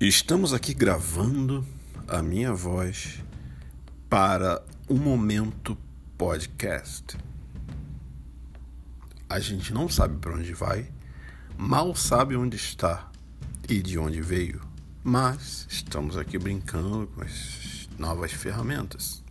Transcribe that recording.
Estamos aqui gravando a minha voz para o Momento Podcast. A gente não sabe para onde vai, mal sabe onde está e de onde veio, mas estamos aqui brincando com as novas ferramentas.